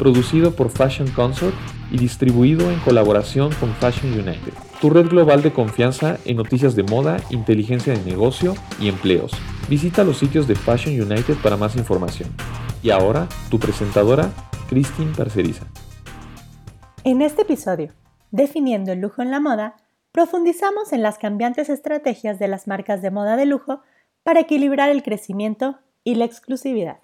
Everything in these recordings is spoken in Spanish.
producido por Fashion Consort y distribuido en colaboración con Fashion United, tu red global de confianza en noticias de moda, inteligencia de negocio y empleos. Visita los sitios de Fashion United para más información. Y ahora, tu presentadora, Christine Parceriza. En este episodio, definiendo el lujo en la moda, profundizamos en las cambiantes estrategias de las marcas de moda de lujo para equilibrar el crecimiento y la exclusividad.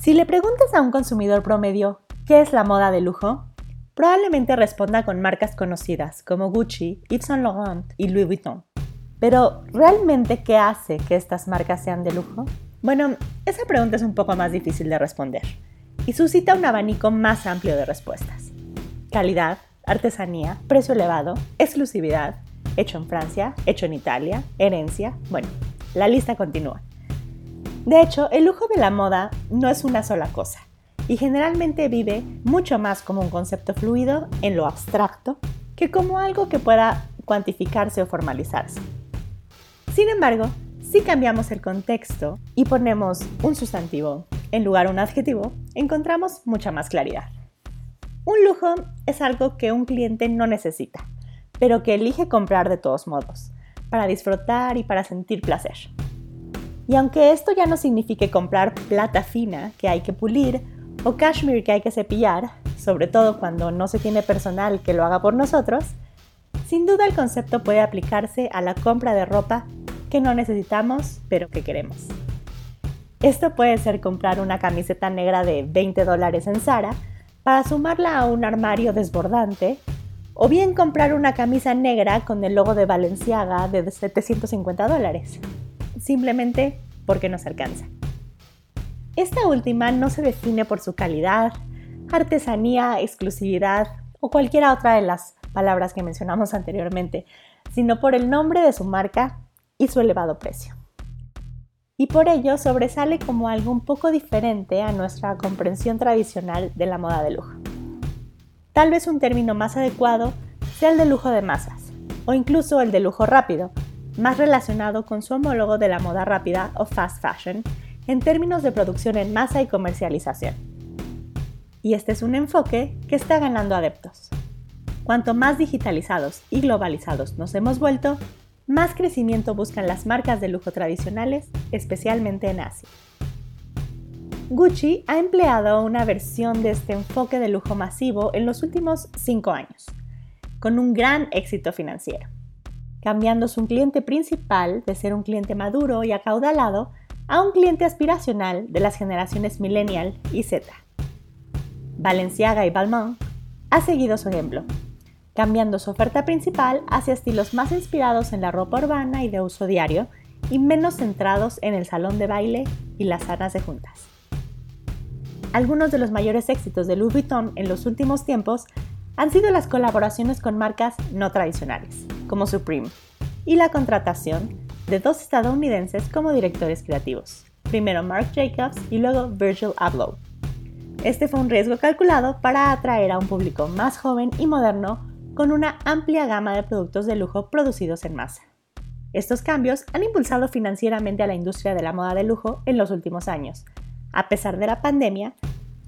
Si le preguntas a un consumidor promedio qué es la moda de lujo, probablemente responda con marcas conocidas como Gucci, Yves Saint Laurent y Louis Vuitton. Pero, ¿realmente qué hace que estas marcas sean de lujo? Bueno, esa pregunta es un poco más difícil de responder y suscita un abanico más amplio de respuestas. Calidad, artesanía, precio elevado, exclusividad, hecho en Francia, hecho en Italia, herencia, bueno, la lista continúa. De hecho, el lujo de la moda no es una sola cosa y generalmente vive mucho más como un concepto fluido en lo abstracto que como algo que pueda cuantificarse o formalizarse. Sin embargo, si cambiamos el contexto y ponemos un sustantivo en lugar de un adjetivo, encontramos mucha más claridad. Un lujo es algo que un cliente no necesita, pero que elige comprar de todos modos, para disfrutar y para sentir placer. Y aunque esto ya no signifique comprar plata fina que hay que pulir o cashmere que hay que cepillar, sobre todo cuando no se tiene personal que lo haga por nosotros, sin duda el concepto puede aplicarse a la compra de ropa que no necesitamos pero que queremos. Esto puede ser comprar una camiseta negra de 20 dólares en Zara para sumarla a un armario desbordante, o bien comprar una camisa negra con el logo de Valenciaga de 750 dólares simplemente porque nos alcanza. Esta última no se define por su calidad, artesanía, exclusividad o cualquiera otra de las palabras que mencionamos anteriormente, sino por el nombre de su marca y su elevado precio. Y por ello sobresale como algo un poco diferente a nuestra comprensión tradicional de la moda de lujo. Tal vez un término más adecuado sea el de lujo de masas, o incluso el de lujo rápido, más relacionado con su homólogo de la moda rápida o fast fashion en términos de producción en masa y comercialización. Y este es un enfoque que está ganando adeptos. Cuanto más digitalizados y globalizados nos hemos vuelto, más crecimiento buscan las marcas de lujo tradicionales, especialmente en Asia. Gucci ha empleado una versión de este enfoque de lujo masivo en los últimos cinco años, con un gran éxito financiero cambiando su cliente principal de ser un cliente maduro y acaudalado a un cliente aspiracional de las generaciones millennial y Z. Balenciaga y Balmain ha seguido su ejemplo, cambiando su oferta principal hacia estilos más inspirados en la ropa urbana y de uso diario y menos centrados en el salón de baile y las salas de juntas. Algunos de los mayores éxitos de Louis Vuitton en los últimos tiempos han sido las colaboraciones con marcas no tradicionales, como Supreme, y la contratación de dos estadounidenses como directores creativos, primero Marc Jacobs y luego Virgil Abloh. Este fue un riesgo calculado para atraer a un público más joven y moderno con una amplia gama de productos de lujo producidos en masa. Estos cambios han impulsado financieramente a la industria de la moda de lujo en los últimos años, a pesar de la pandemia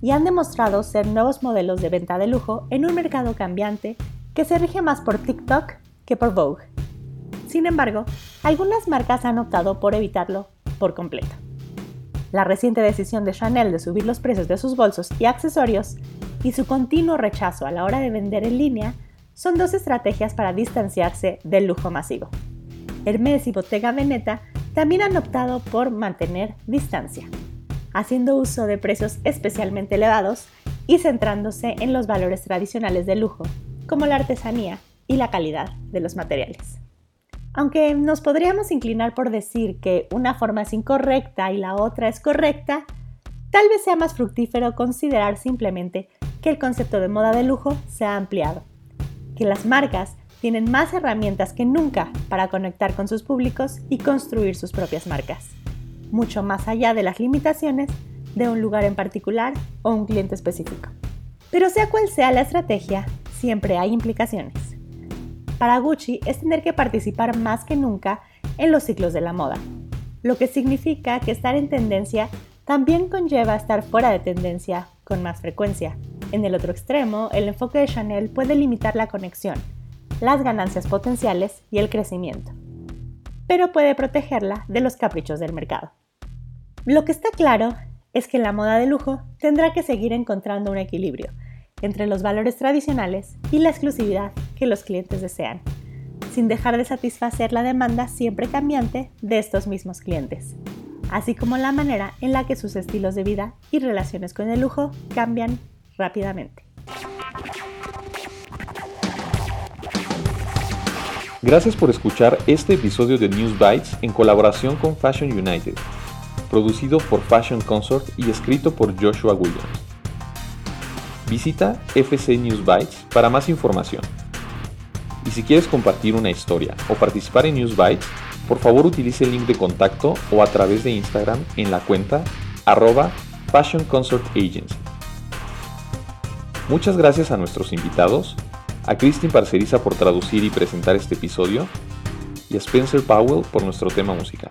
y han demostrado ser nuevos modelos de venta de lujo en un mercado cambiante que se rige más por TikTok que por Vogue. Sin embargo, algunas marcas han optado por evitarlo por completo. La reciente decisión de Chanel de subir los precios de sus bolsos y accesorios y su continuo rechazo a la hora de vender en línea son dos estrategias para distanciarse del lujo masivo. Hermes y Bottega Veneta también han optado por mantener distancia haciendo uso de precios especialmente elevados y centrándose en los valores tradicionales del lujo, como la artesanía y la calidad de los materiales. Aunque nos podríamos inclinar por decir que una forma es incorrecta y la otra es correcta, tal vez sea más fructífero considerar simplemente que el concepto de moda de lujo se ha ampliado, que las marcas tienen más herramientas que nunca para conectar con sus públicos y construir sus propias marcas, mucho más allá de las limitaciones de un lugar en particular o un cliente específico. Pero sea cual sea la estrategia, siempre hay implicaciones. Para Gucci es tener que participar más que nunca en los ciclos de la moda, lo que significa que estar en tendencia también conlleva estar fuera de tendencia con más frecuencia. En el otro extremo, el enfoque de Chanel puede limitar la conexión, las ganancias potenciales y el crecimiento, pero puede protegerla de los caprichos del mercado. Lo que está claro es que la moda de lujo tendrá que seguir encontrando un equilibrio entre los valores tradicionales y la exclusividad que los clientes desean, sin dejar de satisfacer la demanda siempre cambiante de estos mismos clientes, así como la manera en la que sus estilos de vida y relaciones con el lujo cambian rápidamente. Gracias por escuchar este episodio de News Bites en colaboración con Fashion United, producido por Fashion Consort y escrito por Joshua Williams. Visita FC News Bytes para más información. Y si quieres compartir una historia o participar en News Bytes, por favor utilice el link de contacto o a través de Instagram en la cuenta arroba Agency. Muchas gracias a nuestros invitados, a Christine Parceriza por traducir y presentar este episodio y a Spencer Powell por nuestro tema musical.